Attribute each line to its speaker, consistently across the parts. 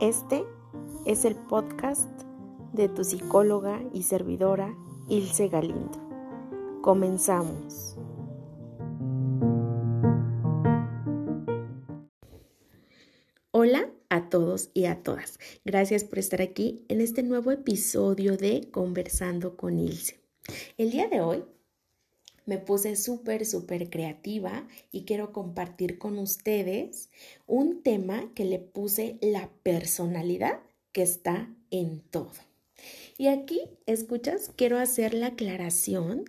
Speaker 1: Este es el podcast de tu psicóloga y servidora Ilse Galindo. Comenzamos. Hola a todos y a todas. Gracias por estar aquí en este nuevo episodio de Conversando con Ilse. El día de hoy me puse súper, súper creativa y quiero compartir con ustedes un tema que le puse la personalidad que está en todo. Y aquí, escuchas, quiero hacer la aclaración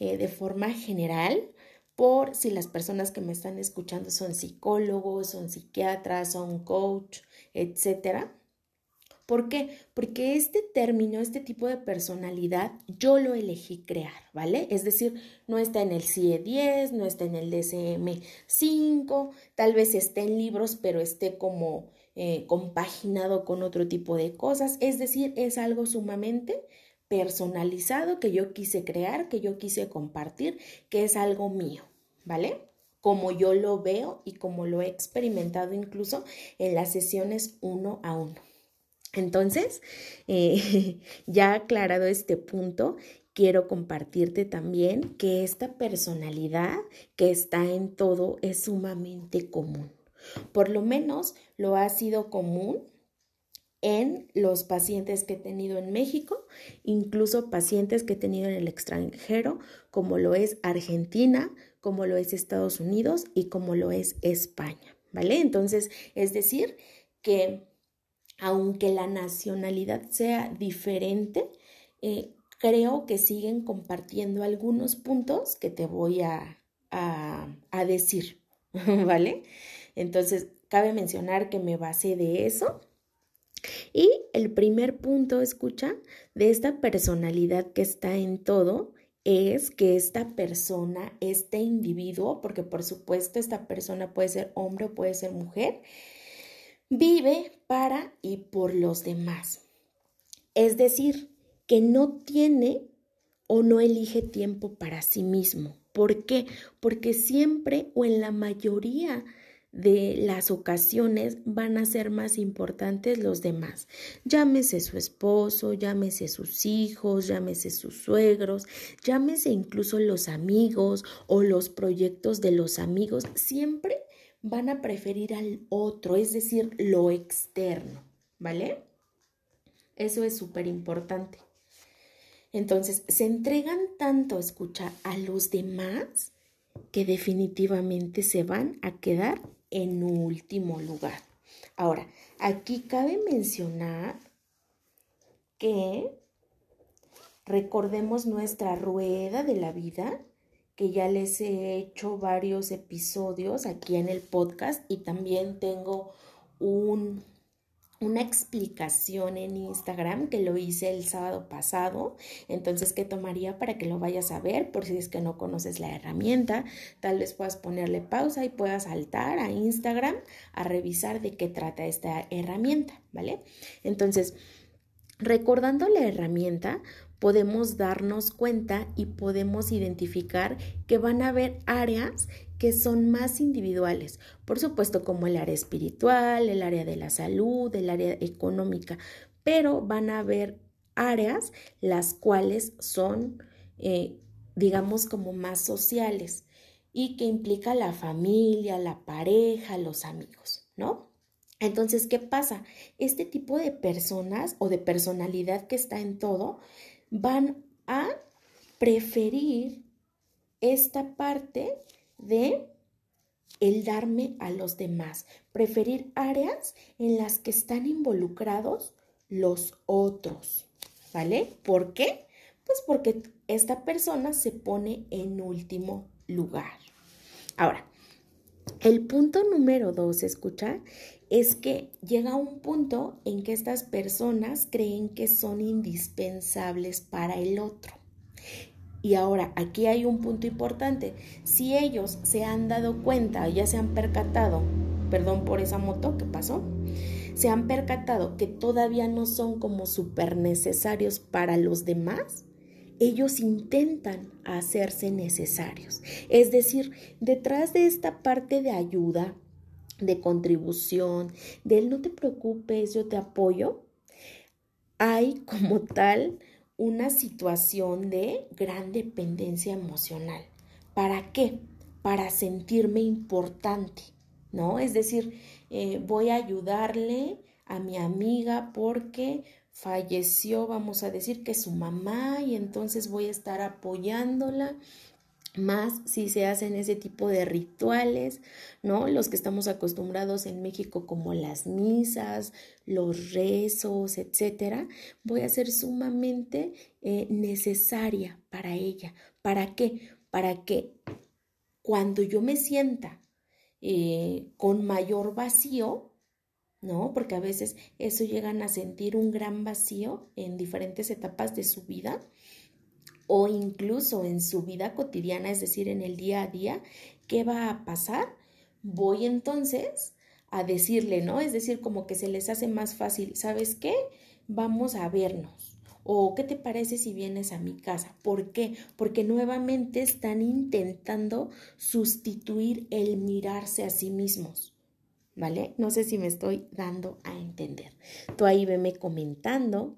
Speaker 1: eh, de forma general por si las personas que me están escuchando son psicólogos, son psiquiatras, son coach, etcétera. ¿Por qué? Porque este término, este tipo de personalidad, yo lo elegí crear, ¿vale? Es decir, no está en el CIE 10, no está en el DSM 5, tal vez esté en libros, pero esté como eh, compaginado con otro tipo de cosas. Es decir, es algo sumamente personalizado que yo quise crear, que yo quise compartir, que es algo mío, ¿vale? Como yo lo veo y como lo he experimentado incluso en las sesiones uno a uno. Entonces, eh, ya aclarado este punto, quiero compartirte también que esta personalidad que está en todo es sumamente común. Por lo menos lo ha sido común en los pacientes que he tenido en México, incluso pacientes que he tenido en el extranjero, como lo es Argentina, como lo es Estados Unidos y como lo es España, ¿vale? Entonces, es decir, que aunque la nacionalidad sea diferente, eh, creo que siguen compartiendo algunos puntos que te voy a, a decir, ¿vale? Entonces, cabe mencionar que me basé de eso. Y el primer punto, escucha, de esta personalidad que está en todo es que esta persona, este individuo, porque por supuesto esta persona puede ser hombre o puede ser mujer, Vive para y por los demás. Es decir, que no tiene o no elige tiempo para sí mismo. ¿Por qué? Porque siempre o en la mayoría de las ocasiones van a ser más importantes los demás. Llámese su esposo, llámese sus hijos, llámese sus suegros, llámese incluso los amigos o los proyectos de los amigos. Siempre van a preferir al otro, es decir, lo externo, ¿vale? Eso es súper importante. Entonces, se entregan tanto, escucha, a los demás que definitivamente se van a quedar en último lugar. Ahora, aquí cabe mencionar que recordemos nuestra rueda de la vida que ya les he hecho varios episodios aquí en el podcast y también tengo un, una explicación en Instagram que lo hice el sábado pasado. Entonces, ¿qué tomaría para que lo vayas a ver? Por si es que no conoces la herramienta, tal vez puedas ponerle pausa y puedas saltar a Instagram a revisar de qué trata esta herramienta, ¿vale? Entonces, recordando la herramienta, podemos darnos cuenta y podemos identificar que van a haber áreas que son más individuales, por supuesto como el área espiritual, el área de la salud, el área económica, pero van a haber áreas las cuales son, eh, digamos, como más sociales y que implica la familia, la pareja, los amigos, ¿no? Entonces, ¿qué pasa? Este tipo de personas o de personalidad que está en todo van a preferir esta parte de el darme a los demás, preferir áreas en las que están involucrados los otros, ¿vale? ¿Por qué? Pues porque esta persona se pone en último lugar. Ahora, el punto número dos, escucha, es que llega un punto en que estas personas creen que son indispensables para el otro. Y ahora, aquí hay un punto importante. Si ellos se han dado cuenta, ya se han percatado, perdón por esa moto que pasó, se han percatado que todavía no son como súper necesarios para los demás, ellos intentan hacerse necesarios. Es decir, detrás de esta parte de ayuda, de contribución, del no te preocupes, yo te apoyo, hay como tal una situación de gran dependencia emocional. ¿Para qué? Para sentirme importante, ¿no? Es decir, eh, voy a ayudarle a mi amiga porque falleció, vamos a decir que su mamá y entonces voy a estar apoyándola más si se hacen ese tipo de rituales, ¿no? Los que estamos acostumbrados en México como las misas, los rezos, etcétera, voy a ser sumamente eh, necesaria para ella. ¿Para qué? Para que cuando yo me sienta eh, con mayor vacío, ¿no? Porque a veces eso llegan a sentir un gran vacío en diferentes etapas de su vida o incluso en su vida cotidiana, es decir, en el día a día, ¿qué va a pasar? Voy entonces a decirle, ¿no? Es decir, como que se les hace más fácil, ¿sabes qué? Vamos a vernos. ¿O qué te parece si vienes a mi casa? ¿Por qué? Porque nuevamente están intentando sustituir el mirarse a sí mismos. ¿Vale? No sé si me estoy dando a entender. Tú ahí veme comentando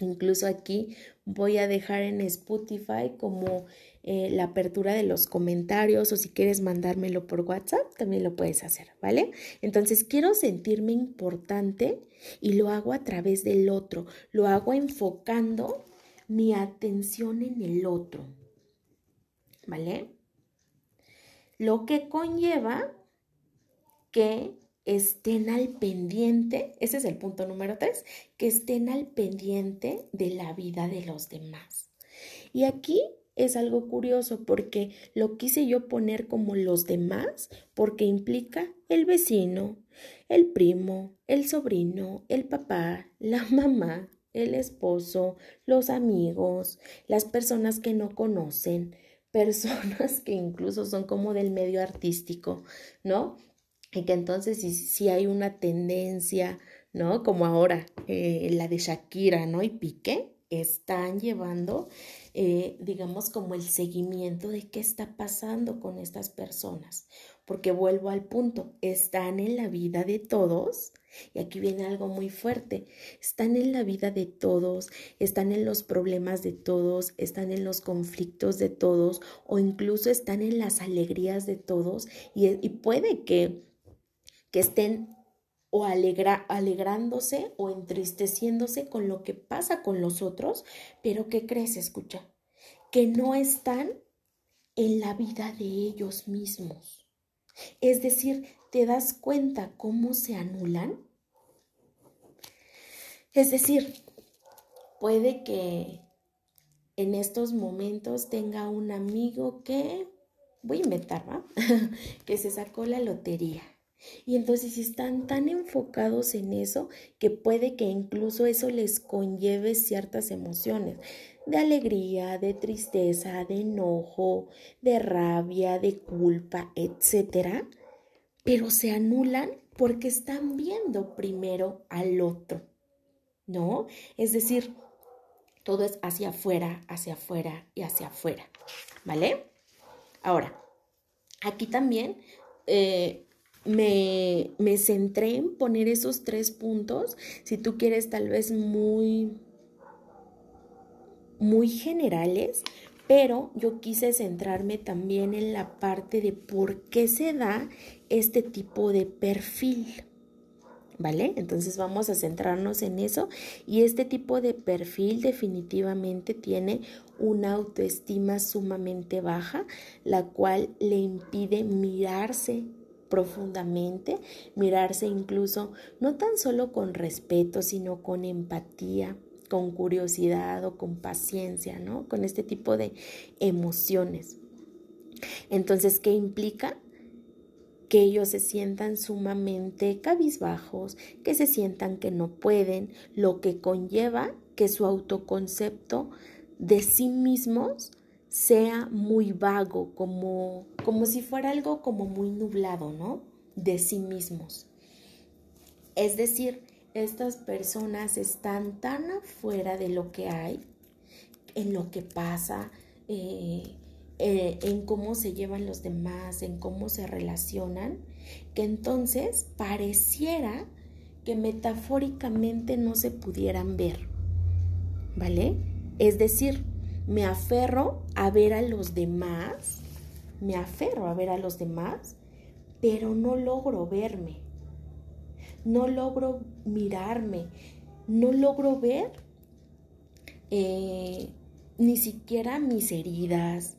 Speaker 1: Incluso aquí voy a dejar en Spotify como eh, la apertura de los comentarios o si quieres mandármelo por WhatsApp, también lo puedes hacer, ¿vale? Entonces quiero sentirme importante y lo hago a través del otro, lo hago enfocando mi atención en el otro, ¿vale? Lo que conlleva que estén al pendiente, ese es el punto número tres, que estén al pendiente de la vida de los demás. Y aquí es algo curioso porque lo quise yo poner como los demás porque implica el vecino, el primo, el sobrino, el papá, la mamá, el esposo, los amigos, las personas que no conocen, personas que incluso son como del medio artístico, ¿no? Y que entonces si, hay una tendencia, ¿no? Como ahora eh, la de Shakira, ¿no? Y Piqué, están llevando, eh, digamos, como el seguimiento de qué está pasando con estas personas. Porque vuelvo al punto, están en la vida de todos, y aquí viene algo muy fuerte, están en la vida de todos, están en los problemas de todos, están en los conflictos de todos, o incluso están en las alegrías de todos, y puede que que estén o alegrándose o entristeciéndose con lo que pasa con los otros, pero ¿qué crees? Escucha, que no están en la vida de ellos mismos. Es decir, ¿te das cuenta cómo se anulan? Es decir, puede que en estos momentos tenga un amigo que, voy a inventar, ¿va? que se sacó la lotería y entonces están tan enfocados en eso que puede que incluso eso les conlleve ciertas emociones de alegría, de tristeza, de enojo, de rabia, de culpa, etcétera, pero se anulan porque están viendo primero al otro, ¿no? Es decir, todo es hacia afuera, hacia afuera y hacia afuera, ¿vale? Ahora, aquí también eh, me, me centré en poner esos tres puntos, si tú quieres tal vez muy, muy generales, pero yo quise centrarme también en la parte de por qué se da este tipo de perfil. ¿Vale? Entonces vamos a centrarnos en eso y este tipo de perfil definitivamente tiene una autoestima sumamente baja, la cual le impide mirarse profundamente, mirarse incluso no tan solo con respeto, sino con empatía, con curiosidad o con paciencia, ¿no? Con este tipo de emociones. Entonces, ¿qué implica? Que ellos se sientan sumamente cabizbajos, que se sientan que no pueden, lo que conlleva que su autoconcepto de sí mismos sea muy vago, como, como si fuera algo como muy nublado, ¿no? De sí mismos. Es decir, estas personas están tan afuera de lo que hay, en lo que pasa, eh, eh, en cómo se llevan los demás, en cómo se relacionan, que entonces pareciera que metafóricamente no se pudieran ver. ¿Vale? Es decir, me aferro a ver a los demás, me aferro a ver a los demás, pero no logro verme, no logro mirarme, no logro ver eh, ni siquiera mis heridas,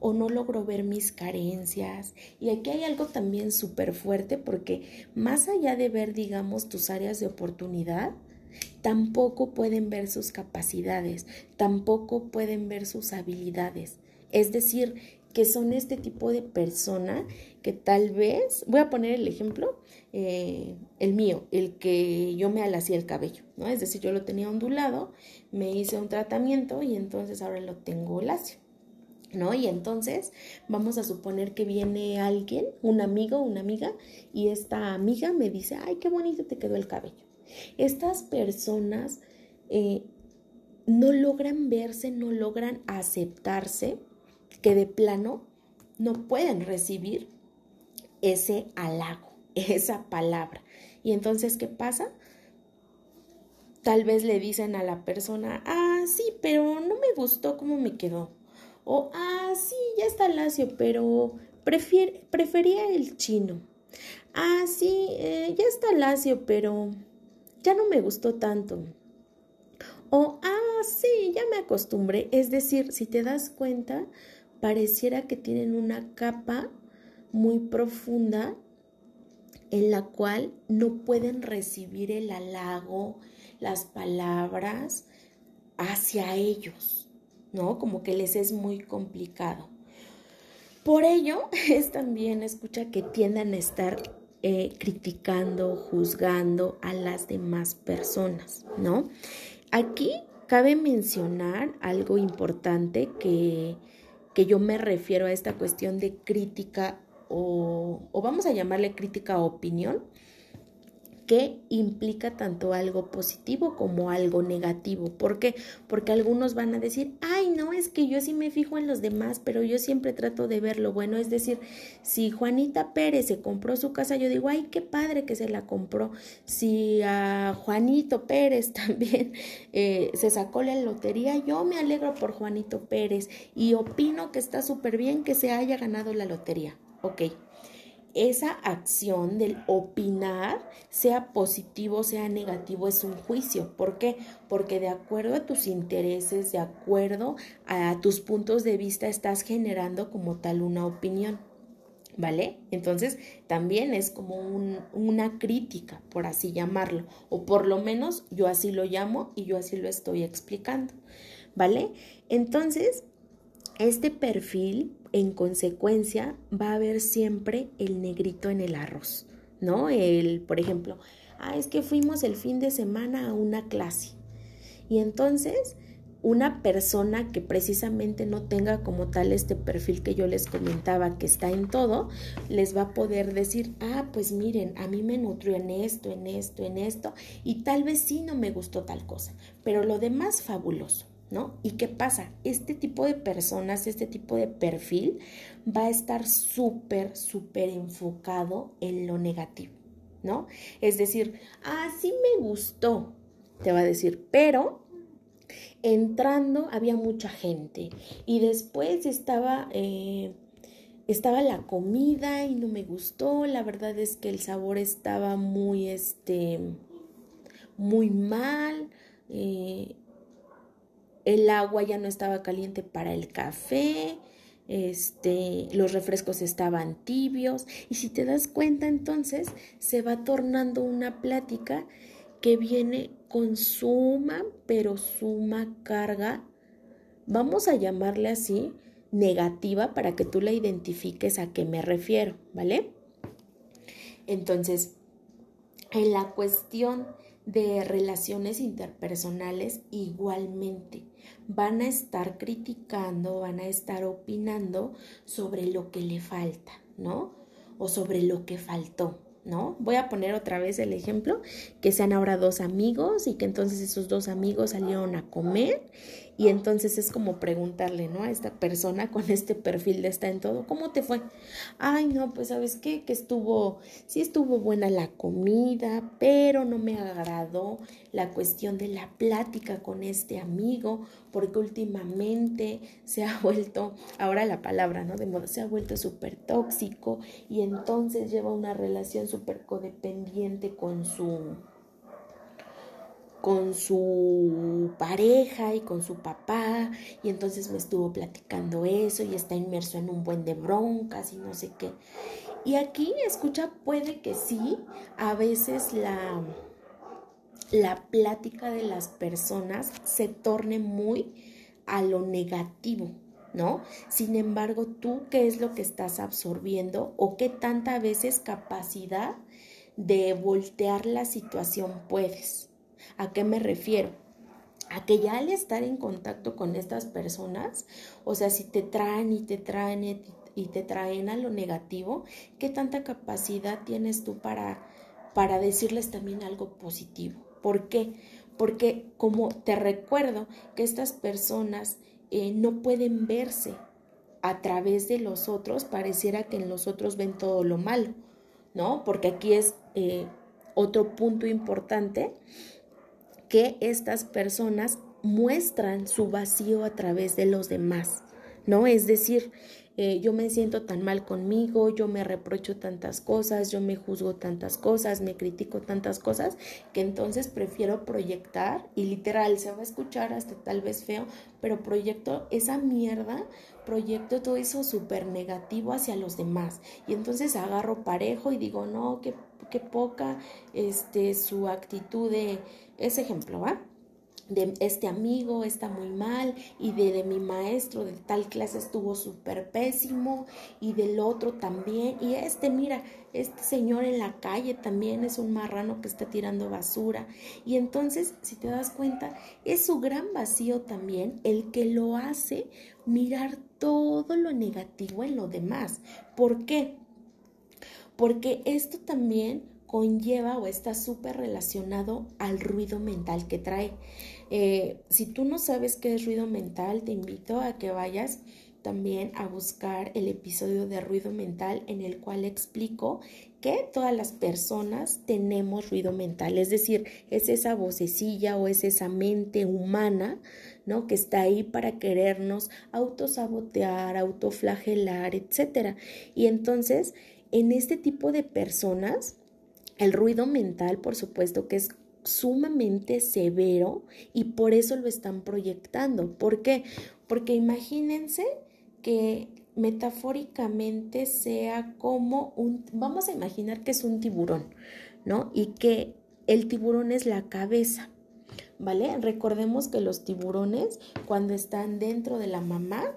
Speaker 1: o no logro ver mis carencias. Y aquí hay algo también súper fuerte porque más allá de ver, digamos, tus áreas de oportunidad, tampoco pueden ver sus capacidades, tampoco pueden ver sus habilidades. Es decir, que son este tipo de persona que tal vez, voy a poner el ejemplo, eh, el mío, el que yo me alacía el cabello, ¿no? Es decir, yo lo tenía ondulado, me hice un tratamiento y entonces ahora lo tengo lacio. ¿no? Y entonces vamos a suponer que viene alguien, un amigo, una amiga, y esta amiga me dice, ay, qué bonito te quedó el cabello. Estas personas eh, no logran verse, no logran aceptarse, que de plano no pueden recibir ese halago, esa palabra. Y entonces, ¿qué pasa? Tal vez le dicen a la persona, ah, sí, pero no me gustó cómo me quedó. O, ah, sí, ya está lacio, pero prefería el chino. Ah, sí, eh, ya está lacio, pero ya no me gustó tanto. O, ah, sí, ya me acostumbré. Es decir, si te das cuenta, pareciera que tienen una capa muy profunda en la cual no pueden recibir el halago, las palabras hacia ellos. ¿no? Como que les es muy complicado. Por ello es también, escucha, que tiendan a estar eh, criticando, juzgando a las demás personas, ¿no? Aquí cabe mencionar algo importante que, que yo me refiero a esta cuestión de crítica o, o vamos a llamarle crítica opinión, que implica tanto algo positivo como algo negativo. ¿Por qué? Porque algunos van a decir, ay, no, es que yo sí me fijo en los demás, pero yo siempre trato de ver lo bueno. Es decir, si Juanita Pérez se compró su casa, yo digo, ay, qué padre que se la compró. Si a Juanito Pérez también eh, se sacó la lotería, yo me alegro por Juanito Pérez y opino que está súper bien que se haya ganado la lotería. Ok, esa acción del opinar, sea positivo, sea negativo, es un juicio. ¿Por qué? Porque de acuerdo a tus intereses, de acuerdo a tus puntos de vista, estás generando como tal una opinión. ¿Vale? Entonces también es como una crítica, por así llamarlo, o por lo menos yo así lo llamo y yo así lo estoy explicando. ¿Vale? Entonces, este perfil en consecuencia va a haber siempre el negrito en el arroz, ¿no? El, por ejemplo, ah, es que fuimos el fin de semana a una clase. Y entonces, una persona que precisamente no tenga como tal este perfil que yo les comentaba que está en todo, les va a poder decir, ah, pues miren, a mí me nutrió en esto, en esto, en esto, y tal vez sí no me gustó tal cosa, pero lo demás fabuloso. ¿No? ¿Y qué pasa? Este tipo de personas, este tipo de perfil va a estar súper, súper enfocado en lo negativo, ¿no? Es decir, ah, me gustó, te va a decir, pero entrando había mucha gente y después estaba... Eh, estaba la comida y no me gustó, la verdad es que el sabor estaba muy, este, muy mal, eh, el agua ya no estaba caliente para el café, este, los refrescos estaban tibios y si te das cuenta entonces se va tornando una plática que viene con suma, pero suma carga, vamos a llamarle así, negativa para que tú la identifiques a qué me refiero, ¿vale? Entonces, en la cuestión de relaciones interpersonales igualmente van a estar criticando, van a estar opinando sobre lo que le falta, ¿no? O sobre lo que faltó, ¿no? Voy a poner otra vez el ejemplo, que sean ahora dos amigos y que entonces esos dos amigos salieron a comer Y entonces es como preguntarle, ¿no? A esta persona con este perfil de está en todo, ¿cómo te fue? Ay, no, pues sabes qué, que estuvo, sí estuvo buena la comida, pero no me agradó la cuestión de la plática con este amigo, porque últimamente se ha vuelto, ahora la palabra, ¿no? De modo, se ha vuelto súper tóxico y entonces lleva una relación súper codependiente con su con su pareja y con su papá y entonces me estuvo platicando eso y está inmerso en un buen de broncas y no sé qué. Y aquí, escucha, puede que sí, a veces la, la plática de las personas se torne muy a lo negativo, ¿no? Sin embargo, tú, ¿qué es lo que estás absorbiendo o qué tanta veces capacidad de voltear la situación puedes? ¿A qué me refiero? A que ya al estar en contacto con estas personas, o sea, si te traen y te traen y te traen a lo negativo, ¿qué tanta capacidad tienes tú para, para decirles también algo positivo? ¿Por qué? Porque como te recuerdo que estas personas eh, no pueden verse a través de los otros, pareciera que en los otros ven todo lo malo, ¿no? Porque aquí es eh, otro punto importante que estas personas muestran su vacío a través de los demás, ¿no? Es decir, eh, yo me siento tan mal conmigo, yo me reprocho tantas cosas, yo me juzgo tantas cosas, me critico tantas cosas, que entonces prefiero proyectar y literal se va a escuchar hasta tal vez feo, pero proyecto esa mierda, proyecto todo eso súper negativo hacia los demás. Y entonces agarro parejo y digo, no, qué, qué poca este, su actitud de ese ejemplo, ¿va? de este amigo está muy mal y de, mi maestro de tal clase estuvo súper pésimo y del otro también y este mira este señor en la calle también es un marrano que está tirando basura y entonces si te das cuenta es su gran vacío también el que lo hace mirar todo lo negativo en lo demás ¿por qué? porque esto también conlleva o está súper relacionado al ruido mental que trae. Eh, si tú no sabes qué es ruido mental, te invito a que vayas también a buscar el episodio de ruido mental en el cual explico que todas las personas tenemos ruido mental, es decir, es esa vocecilla o es esa mente humana, ¿no? Que está ahí para querernos autosabotear, autoflagelar, etcétera. Y entonces, en este tipo de personas, el ruido mental, por supuesto, que es sumamente severo y por eso lo están proyectando. ¿Por qué? Porque imagínense que metafóricamente sea como un, vamos a imaginar que es un tiburón, ¿no? Y que el tiburón es la cabeza, ¿vale? Recordemos que los tiburones cuando están dentro de la mamá,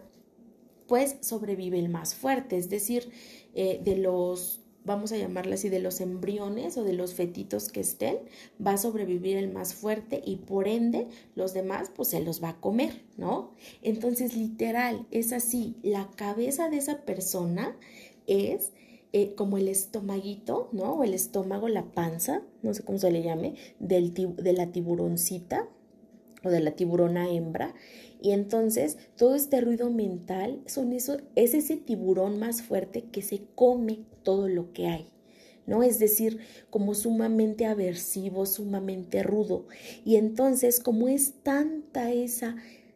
Speaker 1: pues sobrevive el más fuerte, es decir, eh, de los vamos a llamarla así, de los embriones o de los fetitos que estén, va a sobrevivir el más fuerte y por ende los demás pues se los va a comer, ¿no? Entonces literal, es así, la cabeza de esa persona es eh, como el estomaguito, ¿no? O el estómago, la panza, no sé cómo se le llame, del, de la tiburoncita o de la tiburona hembra. Y entonces todo este ruido mental son eso, es ese tiburón más fuerte que se come todo lo que hay. ¿no? Es decir, como sumamente aversivo, sumamente rudo. Y entonces, como es tanta esa,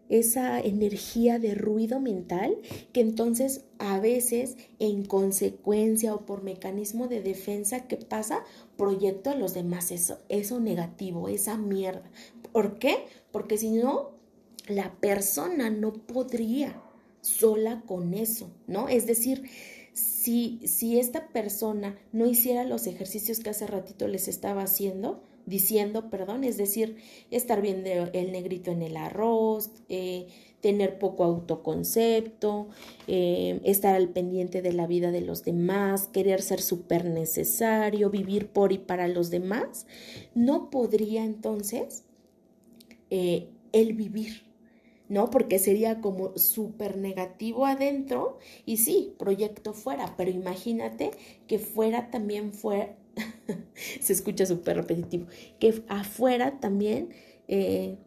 Speaker 1: esa energía de ruido mental, que entonces a veces en consecuencia o por mecanismo de defensa que pasa, proyecto a los demás eso, eso negativo, esa mierda. ¿Por qué? Porque si no, la persona no podría sola con eso, ¿no? Es decir, si, si esta persona no hiciera los ejercicios que hace ratito les estaba haciendo, diciendo, perdón, es decir, estar viendo el negrito en el arroz, eh, tener poco autoconcepto, eh, estar al pendiente de la vida de los demás, querer ser súper necesario, vivir por y para los demás, no podría entonces eh, el vivir, ¿no? Porque sería como súper negativo adentro y sí, proyecto fuera, pero imagínate que fuera también fuera, se escucha súper repetitivo, que afuera también eh,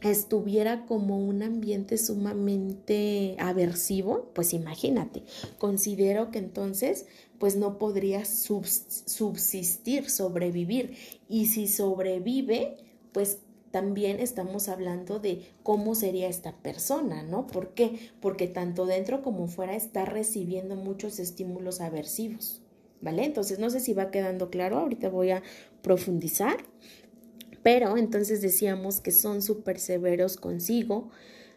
Speaker 1: estuviera como un ambiente sumamente aversivo, pues imagínate, considero que entonces pues no podría subsistir, sobrevivir. Y si sobrevive, pues también estamos hablando de cómo sería esta persona, ¿no? ¿Por qué? Porque tanto dentro como fuera está recibiendo muchos estímulos aversivos, ¿vale? Entonces no sé si va quedando claro, ahorita voy a profundizar, pero entonces decíamos que son súper severos consigo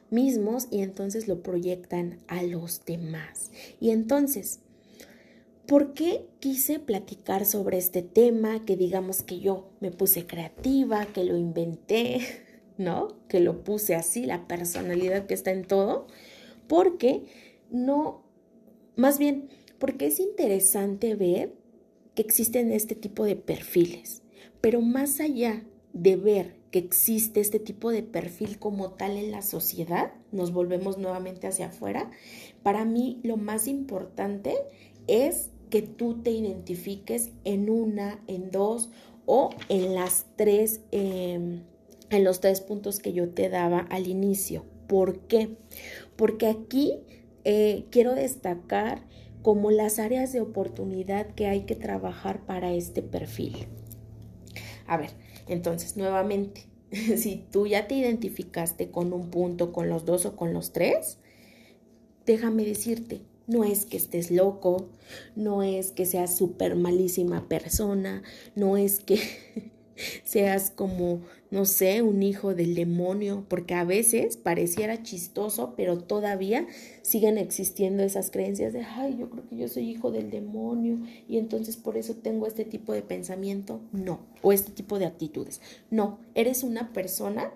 Speaker 1: mismos y entonces lo proyectan a los demás. Y entonces, ¿por qué quise platicar sobre este tema? Que digamos que yo me puse creativa, que lo inventé, ¿no? Que lo puse así, la personalidad que está en todo, porque no, más bien, porque es interesante ver que existen este tipo de perfiles, pero más allá de ver que existe este tipo de perfil como tal en la sociedad, nos volvemos nuevamente hacia afuera, para mí lo más importante es que tú te identifiques en una, en dos o en las tres, em, en los tres puntos que yo te daba al inicio. ¿Por qué? Porque aquí eh, quiero destacar como las áreas de oportunidad que hay que trabajar para este perfil. A ver, entonces, nuevamente, si tú ya te identificaste con un punto, con los dos o con los tres, déjame decirte, no es que estés loco, no es que seas súper malísima persona, no es que seas como, no sé, un hijo del demonio, porque a veces pareciera chistoso, pero todavía siguen existiendo esas creencias de, ay, yo creo que yo soy hijo del demonio y entonces por eso tengo este tipo de pensamiento. No, o este tipo de actitudes. No, eres una persona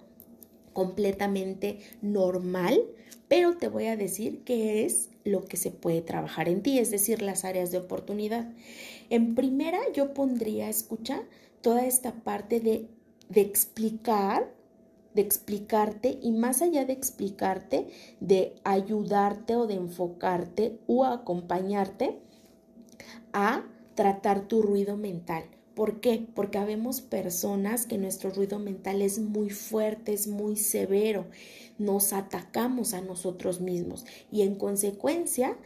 Speaker 1: completamente normal, pero te voy a decir que es lo que se puede trabajar en ti, es decir, las áreas de oportunidad. En primera, yo pondría, escucha, toda esta parte de, de explicar, de explicarte y más allá de explicarte, de ayudarte o de enfocarte o acompañarte a tratar tu ruido mental. ¿Por qué? Porque habemos personas que nuestro ruido mental es muy fuerte, es muy severo. Nos atacamos a nosotros mismos y en consecuencia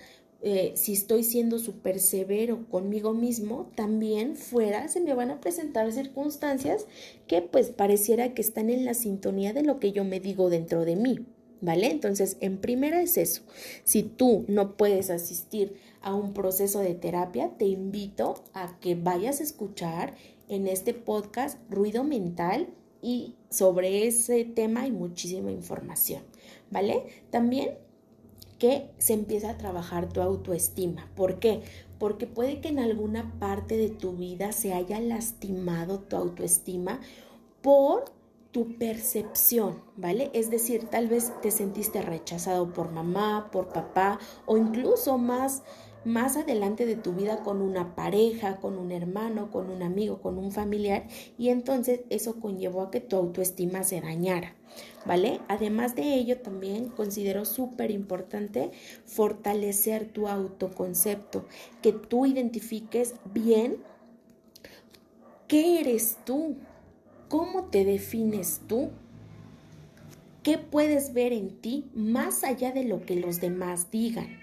Speaker 1: eh, si estoy siendo súper severo conmigo mismo, también fuera se me van a presentar circunstancias que pues pareciera que están en la sintonía de lo que yo me digo dentro de mí, ¿vale? Entonces, en primera es eso. Si tú no puedes asistir a un proceso de terapia, te invito a que vayas a escuchar en este podcast ruido mental y sobre ese tema hay muchísima información, ¿vale? También que se empieza a trabajar tu autoestima. ¿Por qué? Porque puede que en alguna parte de tu vida se haya lastimado tu autoestima por tu percepción, ¿vale? Es decir, tal vez te sentiste rechazado por mamá, por papá o incluso más más adelante de tu vida con una pareja, con un hermano, con un amigo, con un familiar y entonces eso conllevó a que tu autoestima se dañara, ¿vale? Además de ello también considero súper importante fortalecer tu autoconcepto, que tú identifiques bien qué eres tú, cómo te defines tú. ¿Qué puedes ver en ti más allá de lo que los demás digan?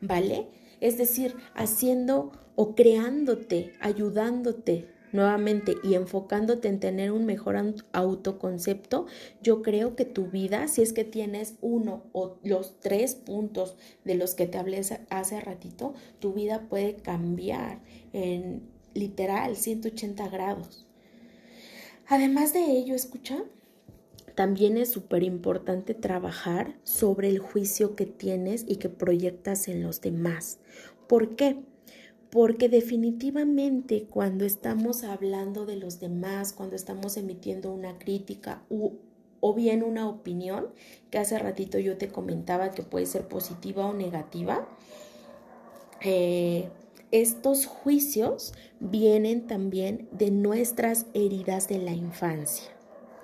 Speaker 1: ¿Vale? es decir, haciendo o creándote, ayudándote nuevamente y enfocándote en tener un mejor autoconcepto, yo creo que tu vida, si es que tienes uno o los tres puntos de los que te hablé hace ratito, tu vida puede cambiar en literal 180 grados. Además de ello, escucha, también es súper importante trabajar sobre el juicio que tienes y que proyectas en los demás. ¿Por qué? Porque definitivamente cuando estamos hablando de los demás, cuando estamos emitiendo una crítica o bien una opinión, que hace ratito yo te comentaba que puede ser positiva o negativa, eh, estos juicios vienen también de nuestras heridas de la infancia.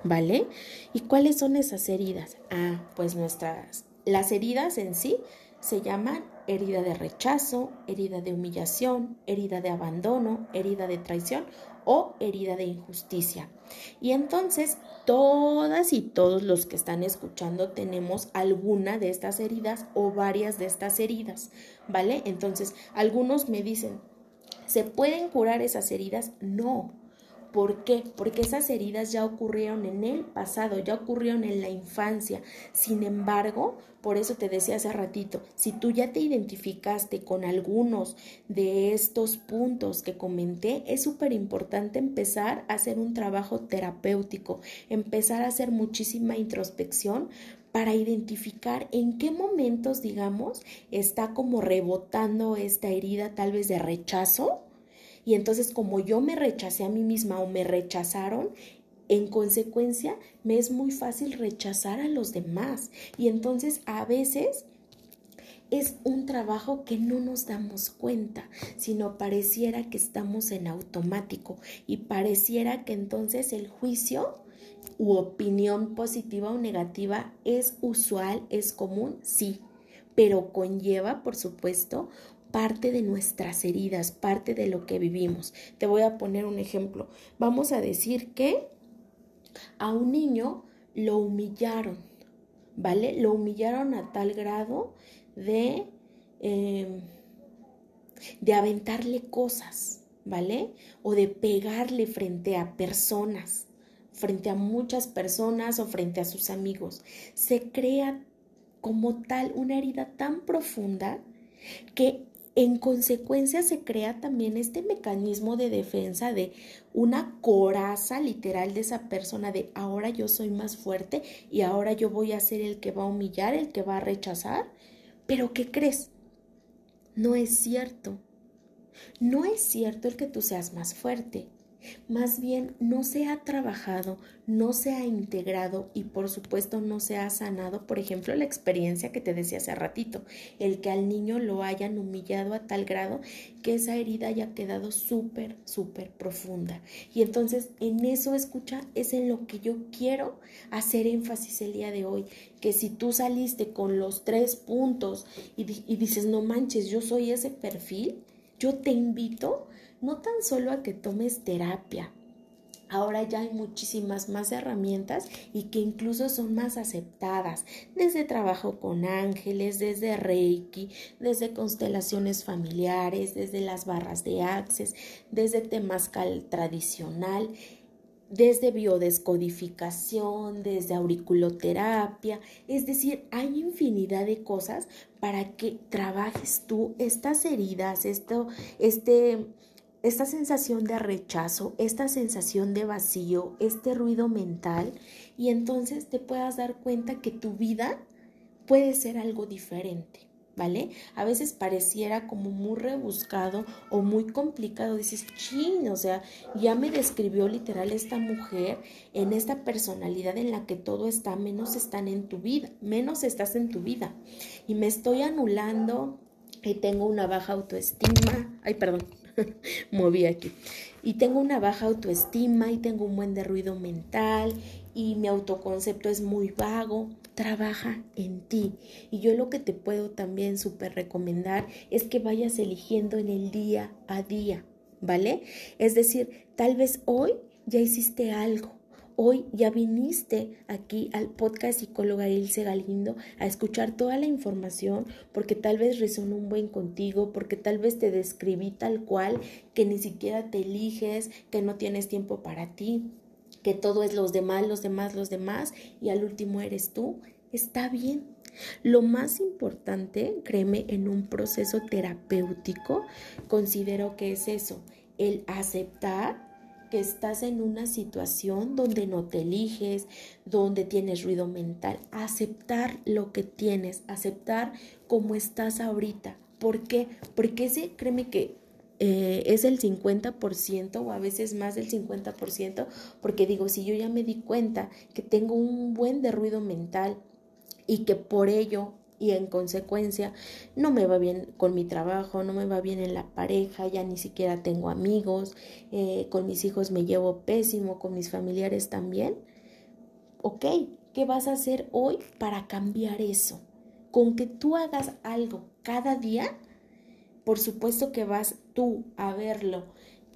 Speaker 1: ¿vale? ¿Y cuáles son esas heridas? Ah, pues nuestras, las heridas en sí se llaman herida de rechazo, herida de humillación, herida de abandono, herida de traición o herida de injusticia. Y entonces todas y todos los que están escuchando tenemos alguna de estas heridas o varias de estas heridas, ¿vale? Entonces, algunos me dicen, ¿se pueden curar esas heridas? No. ¿Por qué? Porque esas heridas ya ocurrieron en el pasado, ya ocurrieron en la infancia. Sin embargo, por eso te decía hace ratito, si tú ya te identificaste con algunos de estos puntos que comenté, es súper importante empezar a hacer un trabajo terapéutico, empezar a hacer muchísima introspección para identificar en qué momentos, digamos, está como rebotando esta herida tal vez de rechazo y entonces como yo me rechacé a mí misma o me rechazaron, en consecuencia me es muy fácil rechazar a los demás. Y entonces a veces es un trabajo que no nos damos cuenta, sino pareciera que estamos en automático y pareciera que entonces el juicio u opinión positiva o negativa es usual, es común, sí, pero conlleva, por supuesto, parte de nuestras heridas, parte de lo que vivimos. Te voy a poner un ejemplo. Vamos a decir que a un niño lo humillaron, ¿vale? Lo humillaron a tal grado de, em, de aventarle cosas, ¿vale? O de pegarle frente a personas, frente a muchas personas o frente a sus amigos. Se crea como tal una herida tan profunda que en consecuencia se crea también este mecanismo de defensa de una coraza literal de esa persona de ahora yo soy más fuerte y ahora yo voy a ser el que va a humillar, el que va a rechazar. Pero ¿qué crees? No es cierto. No es cierto el que tú seas más fuerte. Más bien no se ha trabajado, no se ha integrado y por supuesto no se ha sanado, por ejemplo, la experiencia que te decía hace ratito, el que al niño lo hayan humillado a tal grado que esa herida haya quedado súper, súper profunda. Y entonces en eso, escucha, es en lo que yo quiero hacer énfasis el día de hoy, que si tú saliste con los tres puntos y, y dices, no manches, yo soy ese perfil, yo te invito no tan solo a que tomes terapia, Ahora ya hay muchísimas más herramientas y que incluso son más aceptadas, desde trabajo con ángeles, desde Reiki, desde constelaciones familiares, desde las barras de Access, desde temazcal tradicional, desde biodescodificación, desde auriculoterapia, es decir, hay infinidad de cosas para que trabajes tú estas heridas, esto, este esta sensación de rechazo, esta sensación de vacío, este ruido mental y entonces te puedas dar cuenta que tu vida puede ser algo diferente. ¿Vale? A veces pareciera como muy rebuscado o muy complicado. Dices, ching, o sea, ya me describió literal esta mujer en esta personalidad en la que todo está, menos están en tu vida, menos estás en tu vida. Y me estoy anulando y tengo una baja autoestima. Ay, perdón, moví aquí. Y tengo una baja autoestima y tengo un buen de ruido mental y mi autoconcepto es muy vago. Trabaja en ti. Y yo lo que te puedo también súper recomendar es que vayas eligiendo en el día a día, ¿vale? Es decir, tal vez hoy ya hiciste algo Hoy ya viniste aquí al podcast psicóloga Ilse Galindo a escuchar toda la información porque tal vez resonó un buen contigo, porque tal vez te describí tal cual que ni siquiera te eliges, que no tienes tiempo para ti, que todo es los demás, los demás, los demás y al último eres tú. Está bien. Lo más importante, créeme, en un proceso terapéutico, considero que es eso, el aceptar estás en una situación donde no te eliges, donde tienes ruido mental. Aceptar lo que tienes, aceptar cómo estás ahorita. ¿Por qué? Porque ese, créeme que eh, es el 50% o a veces más del 50%, porque digo, si yo ya me di cuenta que tengo un buen de ruido mental y que por ello y en consecuencia no me va bien con mi trabajo, no me va bien en la pareja, ya ni siquiera tengo amigos, eh, con mis hijos me llevo pésimo, con mis familiares también. Ok, ¿qué vas a hacer hoy para cambiar eso? Con que tú hagas algo cada día, por supuesto que vas tú a verlo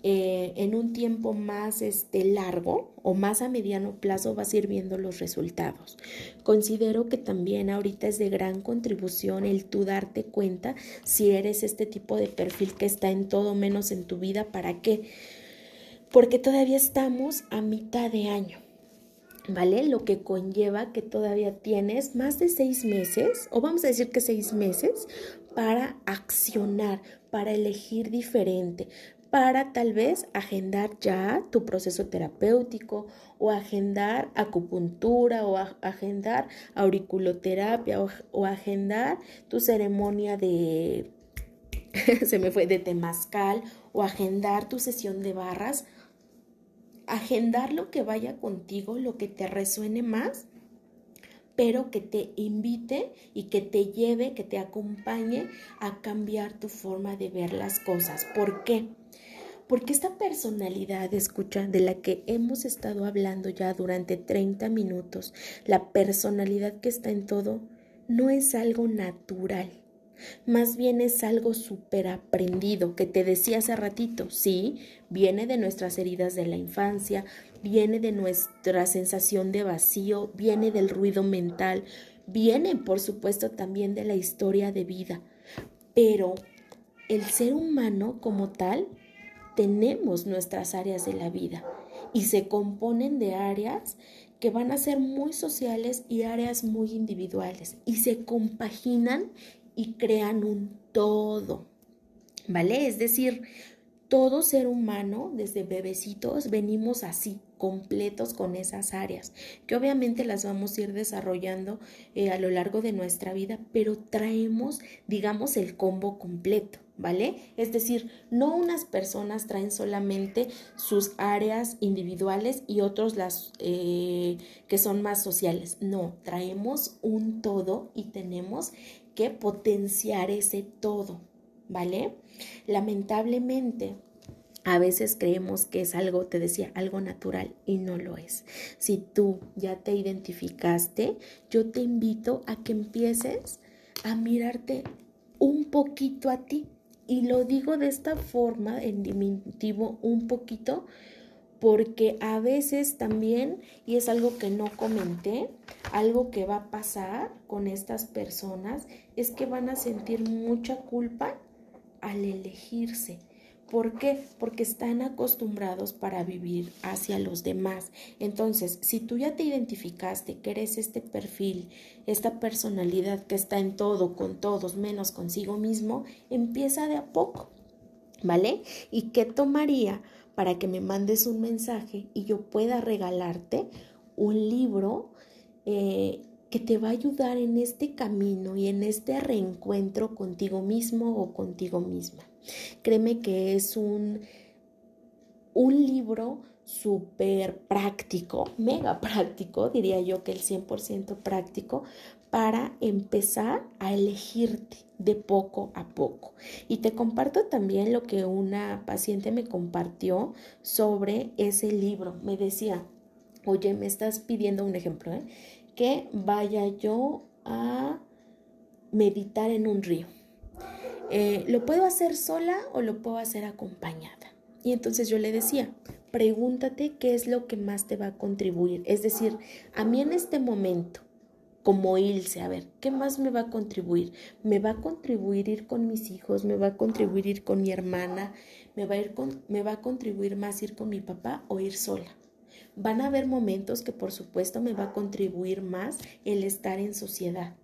Speaker 1: eh, en un tiempo más este, largo o más a mediano plazo vas a ir viendo los resultados. Considero que también ahorita es de gran contribución el tú darte cuenta si eres este tipo de perfil que está en todo menos en tu vida. ¿Para qué? Porque todavía estamos a mitad de año. ¿Vale? Lo que conlleva que todavía tienes más de seis meses, o vamos a decir que seis meses, para accionar, para elegir diferente, para tal vez agendar ya tu proceso terapéutico o agendar acupuntura o agendar auriculoterapia o, agendar tu ceremonia de, se me fue, de temazcal o agendar tu sesión de barras. Agendar lo que vaya contigo, lo que te resuene más pero que te invite y que te lleve, que te acompañe a cambiar tu forma de ver las cosas. ¿Por qué? Porque esta personalidad, escucha, de la que hemos estado hablando ya durante 30 minutos, la personalidad que está en todo, no es algo natural. Más bien es algo súper aprendido, que te decía hace ratito, sí, viene de nuestras heridas de la infancia, viene de nuestra sensación de vacío, viene del ruido mental, viene por supuesto también de la historia de vida, pero el ser humano como tal tenemos nuestras áreas de la vida y se componen de áreas que van a ser muy sociales y áreas muy individuales y se compaginan y crean un todo. ¿Vale? Es decir, todo ser humano, desde bebecitos, venimos así, completos con esas áreas, que obviamente las vamos a ir desarrollando eh, a lo largo de nuestra vida, pero traemos, digamos, el combo completo. ¿vale? Es decir, no unas personas traen solamente sus áreas individuales y otros las eh, que son más sociales. No, traemos un todo y tenemos que potenciar ese todo, ¿vale? Lamentablemente, a veces creemos que es algo, te decía, algo natural y no lo es. Si tú ya te identificaste, yo te invito a que empieces a mirarte un poquito a ti, y lo digo de esta forma, en diminutivo un poquito, porque a veces también, y es algo que no comenté, algo que va a pasar con estas personas es que van a sentir mucha culpa al elegirse. ¿Por qué? Porque están acostumbrados para vivir hacia los demás. Entonces, si tú ya te identificaste que eres este perfil, esta personalidad que está en todo, con todos, menos consigo mismo, empieza de a poco, ¿vale? ¿Y qué tomaría para que me mandes un mensaje y yo pueda regalarte un libro eh, que te va a ayudar en este camino y en este reencuentro contigo mismo o contigo misma? Créeme que es un, un libro súper práctico, mega práctico, diría yo que el 100% práctico, para empezar a elegirte de poco a poco. Y te comparto también lo que una paciente me compartió sobre ese libro. Me decía, oye, me estás pidiendo un ejemplo, ¿eh? que vaya yo a meditar en un río. Eh, ¿lo puedo hacer sola o lo puedo hacer acompañada? Y entonces yo le decía, pregúntate qué es lo que más te va a contribuir. Es decir, a mí en este momento, como Ilse, a ver, ¿qué más me va a contribuir? Me va a contribuir ir con mis hijos, me va a contribuir ir con mi hermana, me va a, ir con, me va a contribuir más ir con mi papá o ir sola. Van a haber momentos que por supuesto me va a contribuir más el estar en sociedad.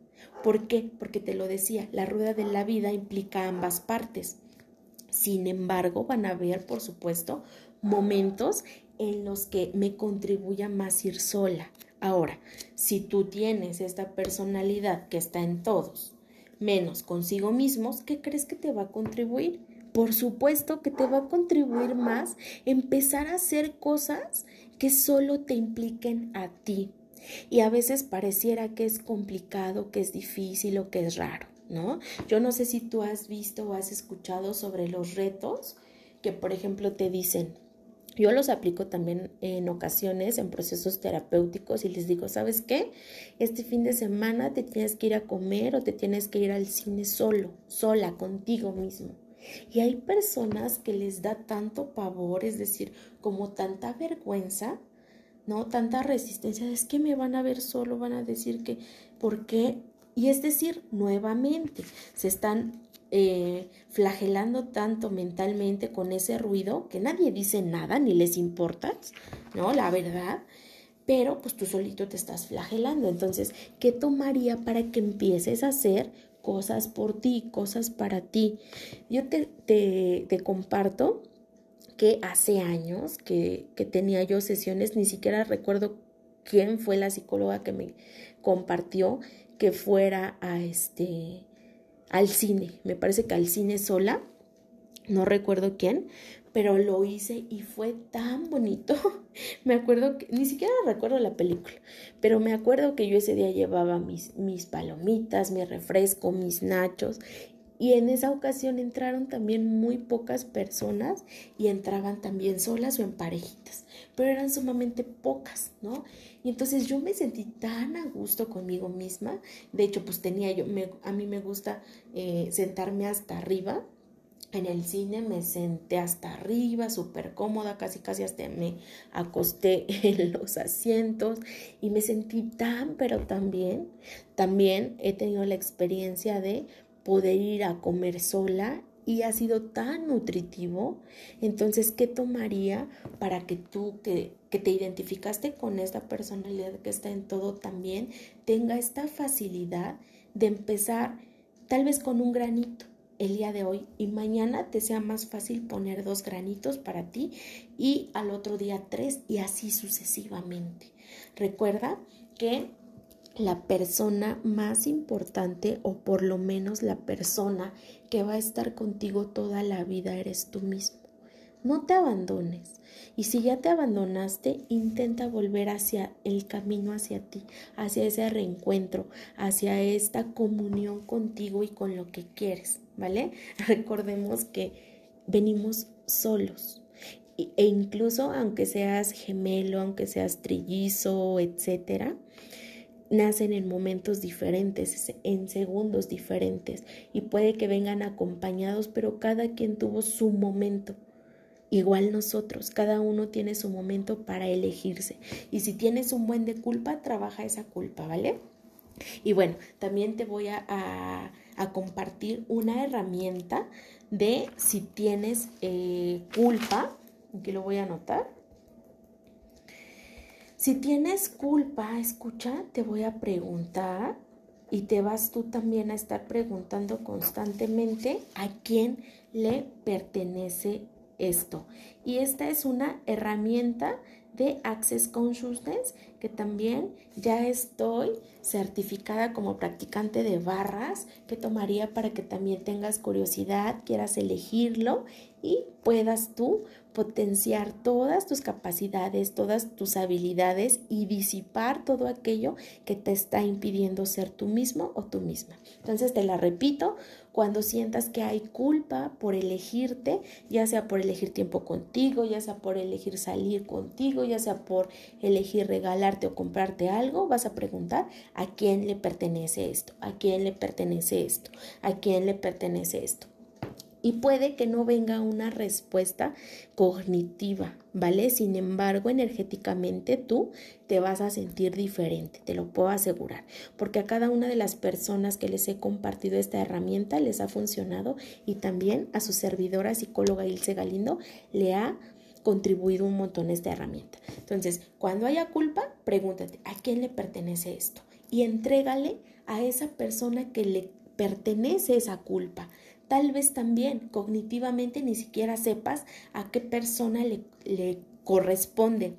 Speaker 1: ¿Por qué? Porque te lo decía, la rueda de la vida implica ambas partes. Sin embargo, van a haber, por supuesto, momentos en los que me contribuya más ir sola. Ahora, si tú tienes esta personalidad que está en todos, menos consigo mismos, ¿qué crees que te va a contribuir? Por supuesto que te va a contribuir más empezar a hacer cosas que solo te impliquen a ti, y a veces pareciera que es complicado, que es difícil o que es raro, ¿no? Yo no sé si tú has visto o has escuchado sobre los retos que, por ejemplo, te dicen, yo los aplico también en ocasiones en procesos terapéuticos y les digo, ¿sabes qué? Este fin de semana te tienes que ir a comer o te tienes que ir al cine solo, sola, contigo mismo. Y hay personas que les da tanto pavor, es decir, como tanta vergüenza, ¿no? Tanta resistencia, es que me van a ver solo, van a decir que, ¿por qué? Y es decir, nuevamente, se están eh, flagelando tanto mentalmente con ese ruido que nadie dice nada ni les importa, ¿no? La verdad, pero pues tú solito te estás flagelando. Entonces, ¿qué tomaría para que empieces a hacer cosas por ti, cosas para ti? Yo te, te, comparto que hace años que, que tenía yo sesiones, ni siquiera recuerdo quién fue la psicóloga que me compartió que fuera a este al cine, me parece que al cine sola, no recuerdo quién, pero lo hice y fue tan bonito. me acuerdo que, ni siquiera recuerdo la película, pero me acuerdo que yo ese día llevaba mis, mis palomitas, mi refresco, mis nachos y en esa ocasión entraron también muy pocas personas y entraban también solas o en parejitas, pero eran sumamente pocas, ¿no? Y entonces yo me sentí tan a gusto conmigo misma. De hecho, pues tenía yo, a mí me gusta eh, sentarme hasta arriba. En el cine me senté hasta arriba, súper cómoda, casi casi hasta me acosté en los asientos y me sentí tan, pero también, también he tenido la experiencia de poder ir a comer sola y ha sido tan nutritivo. Entonces, ¿qué tomaría para que tú que, que, te identificaste con esta personalidad que está en todo también tenga esta facilidad de empezar tal vez con un granito el día de hoy y mañana te sea más fácil poner dos granitos para ti y al otro día tres y así sucesivamente. Recuerda que la persona más importante o por lo menos la persona que va a estar contigo toda la vida eres tú mismo. No te abandones. Y si ya te abandonaste, intenta volver hacia el camino hacia ti, hacia ese reencuentro, hacia esta comunión contigo y con lo que quieres, ¿vale? Recordemos que venimos solos. E incluso aunque seas gemelo, aunque seas trillizo, etcétera, nacen en momentos diferentes, en segundos diferentes y puede que vengan acompañados, pero cada quien tuvo su momento. Igual nosotros, cada uno tiene su momento para elegirse. Y si tienes un buen de culpa, trabaja esa culpa, ¿vale? Y bueno, también te voy a, a, compartir una herramienta de si tienes eh, culpa, aquí lo voy a anotar, si tienes culpa, escucha, te voy a preguntar y te vas tú también a estar preguntando constantemente a quién le pertenece esto. Y esta es una herramienta de Access Consciousness que también ya estoy certificada como practicante de barras que tomaría para que también tengas curiosidad, quieras elegirlo y puedas tú potenciar todas tus capacidades, todas tus habilidades y disipar todo aquello que te está impidiendo ser tú mismo o tú misma. Entonces te la repito, cuando sientas que hay culpa por elegirte, ya sea por elegir tiempo contigo, ya sea por elegir salir contigo, ya sea por elegir regalarte o comprarte algo, vas a preguntar a quién le pertenece esto, a quién le pertenece esto, a quién le pertenece esto y puede que no venga una respuesta cognitiva, ¿vale? Sin embargo, energéticamente tú te vas a sentir diferente, te lo puedo asegurar, porque a cada una de las personas que les he compartido esta herramienta les ha funcionado y también a su servidora psicóloga Ilse Galindo le ha contribuido un montón esta herramienta. Entonces, cuando haya culpa, pregúntate, ¿a quién le pertenece esto? Y entrégale a esa persona que le pertenece esa culpa. Tal vez también cognitivamente ni siquiera sepas a qué persona le, le corresponde.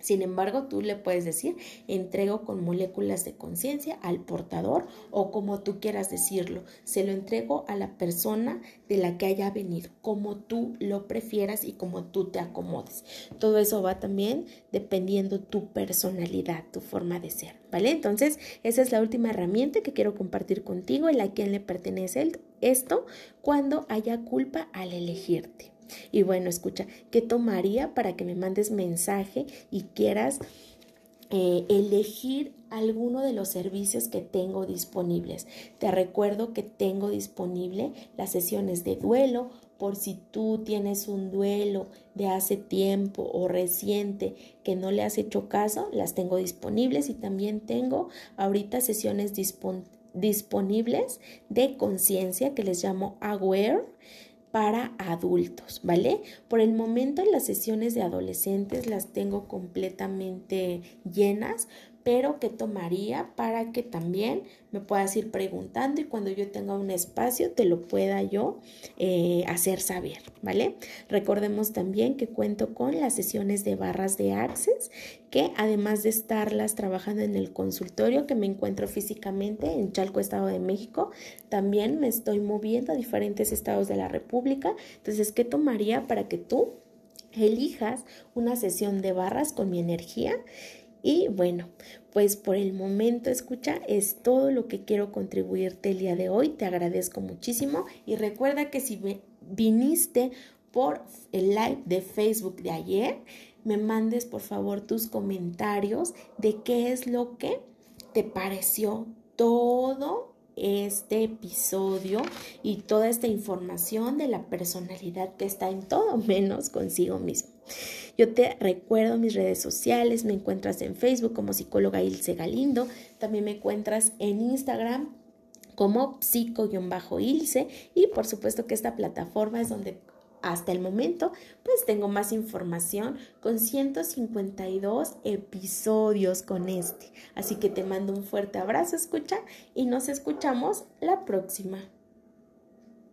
Speaker 1: Sin embargo, tú le puedes decir, entrego con moléculas de conciencia al portador o como tú quieras decirlo, se lo entrego a la persona de la que haya venido, como tú lo prefieras y como tú te acomodes. Todo eso va también dependiendo tu personalidad, tu forma de ser, ¿vale? Entonces, esa es la última herramienta que quiero compartir contigo, en la quien le pertenece esto cuando haya culpa al elegirte. Y bueno, escucha, ¿qué tomaría para que me mandes mensaje y quieras eh, elegir alguno de los servicios que tengo disponibles. Te recuerdo que tengo disponible las sesiones de duelo por si tú tienes un duelo de hace tiempo o reciente que no le has hecho caso, las tengo disponibles y también tengo ahorita sesiones disponibles de conciencia que les llamo aware para adultos, ¿vale? Por el momento las sesiones de adolescentes las tengo completamente llenas, pero ¿qué tomaría para que también me puedas ir preguntando y cuando yo tenga un espacio te lo pueda yo eh, hacer saber, ¿vale? Recordemos también que cuento con las sesiones de barras de Access, que además de estarlas trabajando en el consultorio que me encuentro físicamente en Chalco, Estado de México, también me estoy moviendo a diferentes estados de la República. Entonces, ¿qué tomaría para que tú elijas una sesión de barras con mi energía? Y bueno, pues por el momento, escucha, es todo lo que quiero contribuirte el día de hoy. Te agradezco muchísimo y recuerda que si viniste por el live de Facebook de ayer, me mandes por favor tus comentarios de qué es lo que te pareció todo este episodio y toda esta información de la personalidad que está en todo menos consigo mismo. Yo te recuerdo mis redes sociales, me encuentras en Facebook como psicóloga Ilse Galindo, también me encuentras en Instagram como psico-ilse y por supuesto que esta plataforma es donde hasta el momento pues tengo más información con 152 episodios con este. Así que te mando un fuerte abrazo, escucha, y nos escuchamos la próxima.